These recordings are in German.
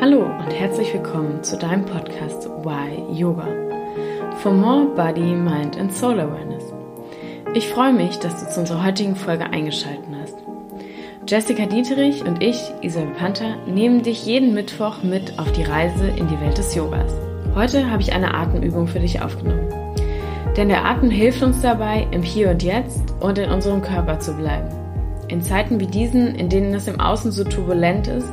Hallo und herzlich willkommen zu deinem Podcast Why Yoga. For more Body, Mind and Soul Awareness. Ich freue mich, dass du zu unserer heutigen Folge eingeschaltet hast. Jessica Dieterich und ich, Isabel Panther, nehmen dich jeden Mittwoch mit auf die Reise in die Welt des Yogas. Heute habe ich eine Atemübung für dich aufgenommen. Denn der Atem hilft uns dabei, im Hier und Jetzt und in unserem Körper zu bleiben. In Zeiten wie diesen, in denen es im Außen so turbulent ist,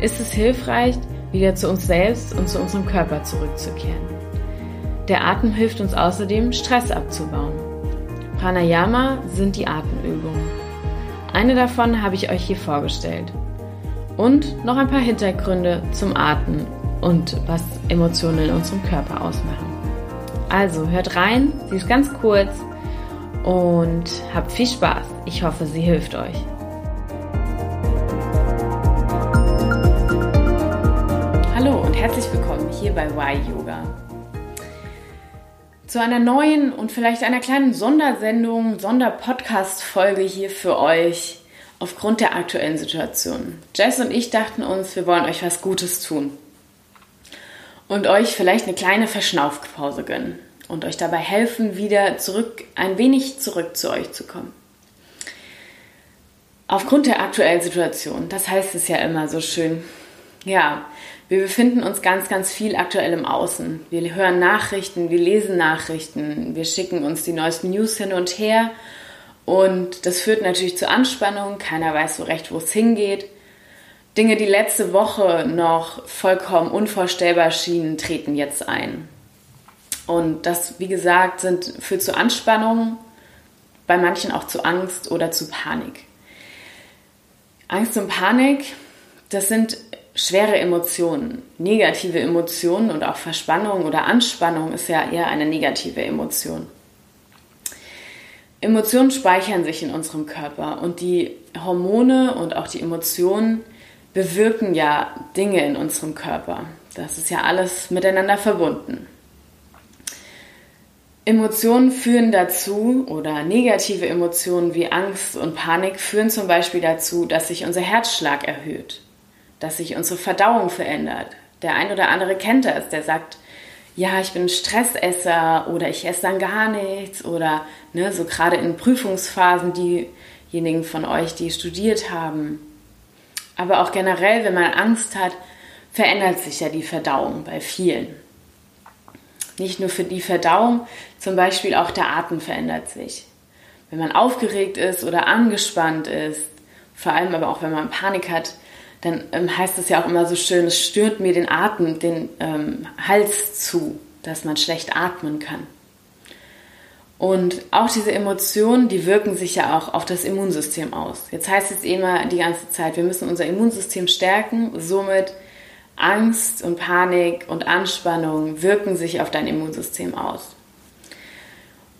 ist es hilfreich, wieder zu uns selbst und zu unserem Körper zurückzukehren. Der Atem hilft uns außerdem, Stress abzubauen. Pranayama sind die Atemübungen. Eine davon habe ich euch hier vorgestellt. Und noch ein paar Hintergründe zum Atmen und was Emotionen in unserem Körper ausmachen. Also hört rein, sie ist ganz kurz und habt viel Spaß. Ich hoffe, sie hilft euch. Herzlich willkommen hier bei Y Yoga. Zu einer neuen und vielleicht einer kleinen Sondersendung, Sonderpodcast-Folge hier für euch aufgrund der aktuellen Situation. Jess und ich dachten uns, wir wollen euch was Gutes tun und euch vielleicht eine kleine Verschnaufpause gönnen und euch dabei helfen, wieder zurück, ein wenig zurück zu euch zu kommen. Aufgrund der aktuellen Situation, das heißt es ja immer so schön, ja, wir befinden uns ganz, ganz viel aktuell im Außen. Wir hören Nachrichten, wir lesen Nachrichten, wir schicken uns die neuesten News hin und her. Und das führt natürlich zu Anspannung. Keiner weiß so recht, wo es hingeht. Dinge, die letzte Woche noch vollkommen unvorstellbar schienen, treten jetzt ein. Und das, wie gesagt, sind, führt zu Anspannung, bei manchen auch zu Angst oder zu Panik. Angst und Panik, das sind schwere Emotionen, negative Emotionen und auch Verspannung oder Anspannung ist ja eher eine negative Emotion. Emotionen speichern sich in unserem Körper und die Hormone und auch die Emotionen bewirken ja Dinge in unserem Körper. Das ist ja alles miteinander verbunden. Emotionen führen dazu oder negative Emotionen wie Angst und Panik führen zum Beispiel dazu, dass sich unser Herzschlag erhöht dass sich unsere Verdauung verändert. Der ein oder andere kennt das, der sagt, ja, ich bin Stressesser oder ich esse dann gar nichts oder ne, so gerade in Prüfungsphasen diejenigen von euch, die studiert haben. Aber auch generell, wenn man Angst hat, verändert sich ja die Verdauung bei vielen. Nicht nur für die Verdauung, zum Beispiel auch der Atem verändert sich. Wenn man aufgeregt ist oder angespannt ist, vor allem aber auch wenn man Panik hat, dann ähm, heißt es ja auch immer so schön, es stört mir den Atem, den ähm, Hals zu, dass man schlecht atmen kann. Und auch diese Emotionen, die wirken sich ja auch auf das Immunsystem aus. Jetzt heißt es immer die ganze Zeit, wir müssen unser Immunsystem stärken, somit Angst und Panik und Anspannung wirken sich auf dein Immunsystem aus.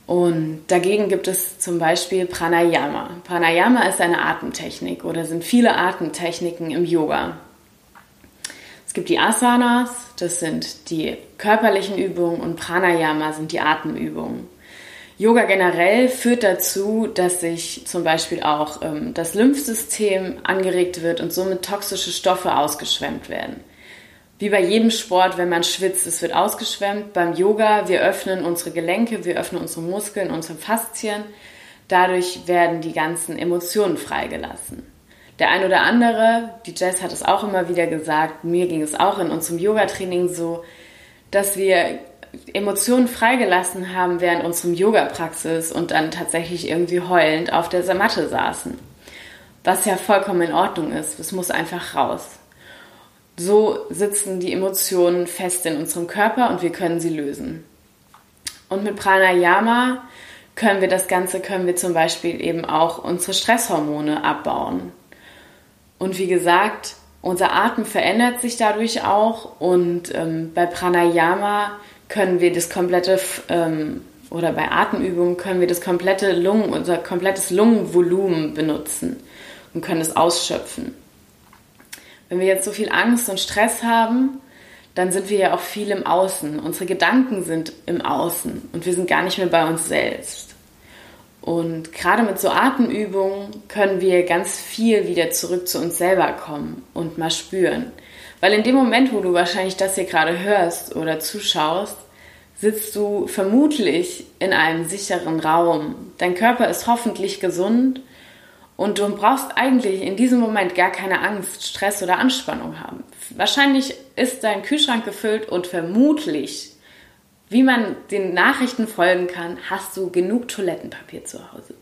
Und dagegen gibt es zum Beispiel Pranayama. Pranayama ist eine Atemtechnik oder sind viele Atemtechniken im Yoga. Es gibt die Asanas, das sind die körperlichen Übungen und Pranayama sind die Atemübungen. Yoga generell führt dazu, dass sich zum Beispiel auch ähm, das Lymphsystem angeregt wird und somit toxische Stoffe ausgeschwemmt werden. Wie bei jedem Sport, wenn man schwitzt, es wird ausgeschwemmt. Beim Yoga, wir öffnen unsere Gelenke, wir öffnen unsere Muskeln, unsere Faszien. Dadurch werden die ganzen Emotionen freigelassen. Der ein oder andere, die Jess hat es auch immer wieder gesagt, mir ging es auch in unserem Yoga-Training so, dass wir Emotionen freigelassen haben während unserem Yoga-Praxis und dann tatsächlich irgendwie heulend auf der Matte saßen. Was ja vollkommen in Ordnung ist. Es muss einfach raus. So sitzen die Emotionen fest in unserem Körper und wir können sie lösen. Und mit Pranayama können wir das Ganze, können wir zum Beispiel eben auch unsere Stresshormone abbauen. Und wie gesagt, unser Atem verändert sich dadurch auch und ähm, bei Pranayama können wir das komplette ähm, oder bei Atemübungen können wir das komplette Lungen, unser komplettes Lungenvolumen benutzen und können es ausschöpfen. Wenn wir jetzt so viel Angst und Stress haben, dann sind wir ja auch viel im Außen. Unsere Gedanken sind im Außen und wir sind gar nicht mehr bei uns selbst. Und gerade mit so Atemübungen können wir ganz viel wieder zurück zu uns selber kommen und mal spüren. Weil in dem Moment, wo du wahrscheinlich das hier gerade hörst oder zuschaust, sitzt du vermutlich in einem sicheren Raum. Dein Körper ist hoffentlich gesund und du brauchst eigentlich in diesem Moment gar keine Angst, Stress oder Anspannung haben. Wahrscheinlich ist dein Kühlschrank gefüllt und vermutlich, wie man den Nachrichten folgen kann, hast du genug Toilettenpapier zu Hause.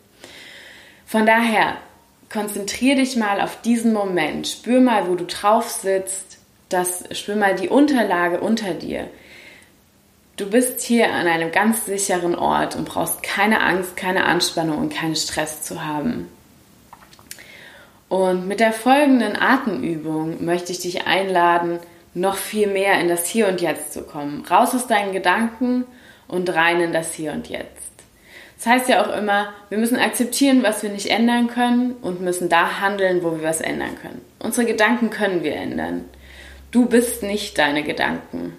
Von daher, konzentriere dich mal auf diesen Moment. Spür mal, wo du drauf sitzt. Das, spür mal die Unterlage unter dir. Du bist hier an einem ganz sicheren Ort und brauchst keine Angst, keine Anspannung und keinen Stress zu haben. Und mit der folgenden Atemübung möchte ich dich einladen, noch viel mehr in das Hier und Jetzt zu kommen. Raus aus deinen Gedanken und rein in das Hier und Jetzt. Das heißt ja auch immer, wir müssen akzeptieren, was wir nicht ändern können und müssen da handeln, wo wir was ändern können. Unsere Gedanken können wir ändern. Du bist nicht deine Gedanken.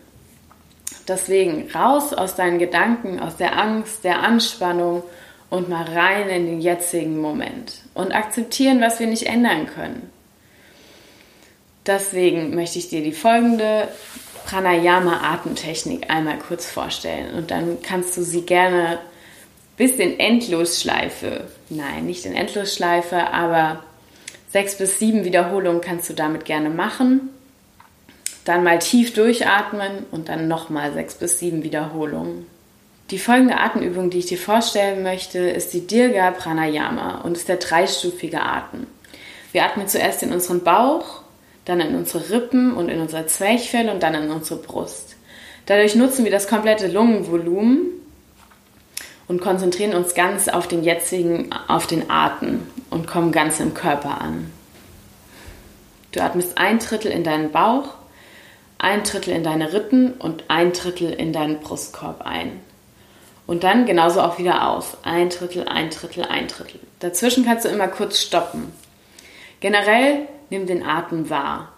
Deswegen raus aus deinen Gedanken, aus der Angst, der Anspannung und mal rein in den jetzigen Moment und akzeptieren, was wir nicht ändern können. Deswegen möchte ich dir die folgende Pranayama-Atemtechnik einmal kurz vorstellen und dann kannst du sie gerne bis in Endlosschleife, nein, nicht in Endlosschleife, aber sechs bis sieben Wiederholungen kannst du damit gerne machen. Dann mal tief durchatmen und dann nochmal sechs bis sieben Wiederholungen. Die folgende Atemübung, die ich dir vorstellen möchte, ist die Dirga Pranayama und ist der dreistufige Atem. Wir atmen zuerst in unseren Bauch, dann in unsere Rippen und in unser Zwerchfell und dann in unsere Brust. Dadurch nutzen wir das komplette Lungenvolumen und konzentrieren uns ganz auf den jetzigen, auf den Atem und kommen ganz im Körper an. Du atmest ein Drittel in deinen Bauch, ein Drittel in deine Rippen und ein Drittel in deinen Brustkorb ein. Und dann genauso auch wieder aus. Ein Drittel, ein Drittel, ein Drittel. Dazwischen kannst du immer kurz stoppen. Generell nimm den Atem wahr.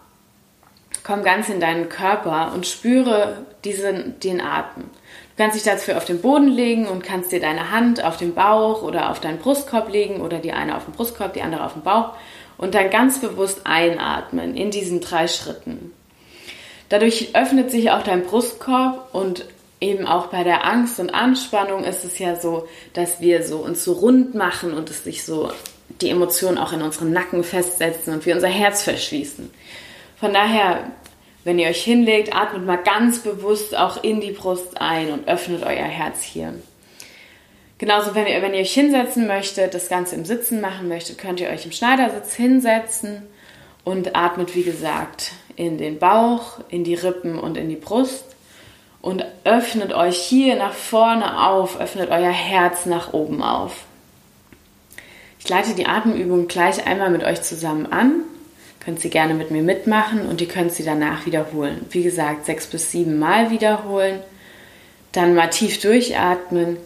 Komm ganz in deinen Körper und spüre diesen, den Atem. Du kannst dich dafür auf den Boden legen und kannst dir deine Hand auf den Bauch oder auf deinen Brustkorb legen oder die eine auf den Brustkorb, die andere auf den Bauch und dann ganz bewusst einatmen in diesen drei Schritten. Dadurch öffnet sich auch dein Brustkorb und eben auch bei der Angst und Anspannung ist es ja so, dass wir so uns so rund machen und es sich so die Emotionen auch in unserem Nacken festsetzen und wir unser Herz verschließen. Von daher, wenn ihr euch hinlegt, atmet mal ganz bewusst auch in die Brust ein und öffnet euer Herz hier. Genauso, wenn ihr, wenn ihr euch hinsetzen möchtet, das Ganze im Sitzen machen möchtet, könnt ihr euch im Schneidersitz hinsetzen und atmet, wie gesagt, in den Bauch, in die Rippen und in die Brust und öffnet euch hier nach vorne auf, öffnet euer Herz nach oben auf. Ich leite die Atemübung gleich einmal mit euch zusammen an. Könnt sie gerne mit mir mitmachen und ihr könnt sie danach wiederholen. Wie gesagt, sechs bis sieben Mal wiederholen. Dann mal tief durchatmen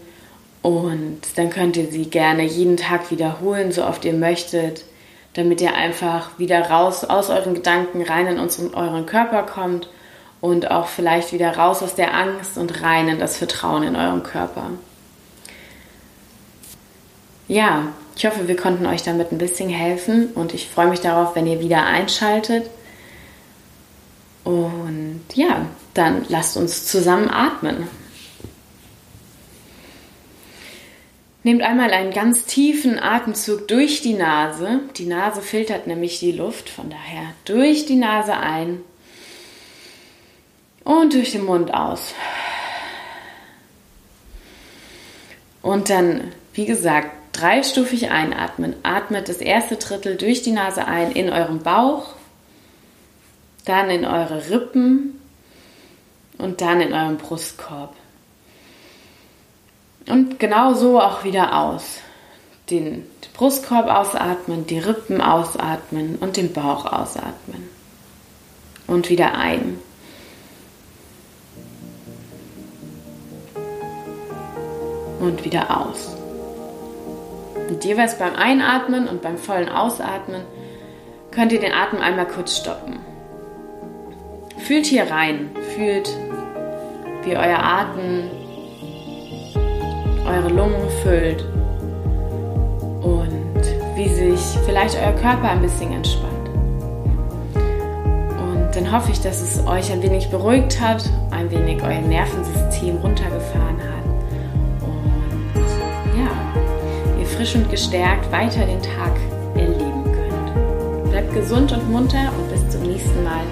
und dann könnt ihr sie gerne jeden Tag wiederholen, so oft ihr möchtet, damit ihr einfach wieder raus aus euren Gedanken rein in unseren, euren Körper kommt und auch vielleicht wieder raus aus der Angst und rein in das Vertrauen in eurem Körper. Ja, ich hoffe, wir konnten euch damit ein bisschen helfen und ich freue mich darauf, wenn ihr wieder einschaltet. Und ja, dann lasst uns zusammen atmen. Nehmt einmal einen ganz tiefen Atemzug durch die Nase. Die Nase filtert nämlich die Luft, von daher durch die Nase ein und durch den Mund aus. Und dann, wie gesagt, dreistufig einatmen. Atmet das erste Drittel durch die Nase ein in eurem Bauch, dann in eure Rippen und dann in eurem Brustkorb. Und genau so auch wieder aus. Den Brustkorb ausatmen, die Rippen ausatmen und den Bauch ausatmen. Und wieder ein. Und wieder aus. Und jeweils beim Einatmen und beim vollen Ausatmen könnt ihr den Atem einmal kurz stoppen. Fühlt hier rein, fühlt, wie euer Atem eure Lungen füllt und wie sich vielleicht euer Körper ein bisschen entspannt. Und dann hoffe ich, dass es euch ein wenig beruhigt hat, ein wenig euer Nervensystem runtergefahren und gestärkt weiter den Tag erleben könnt. Bleibt gesund und munter und bis zum nächsten Mal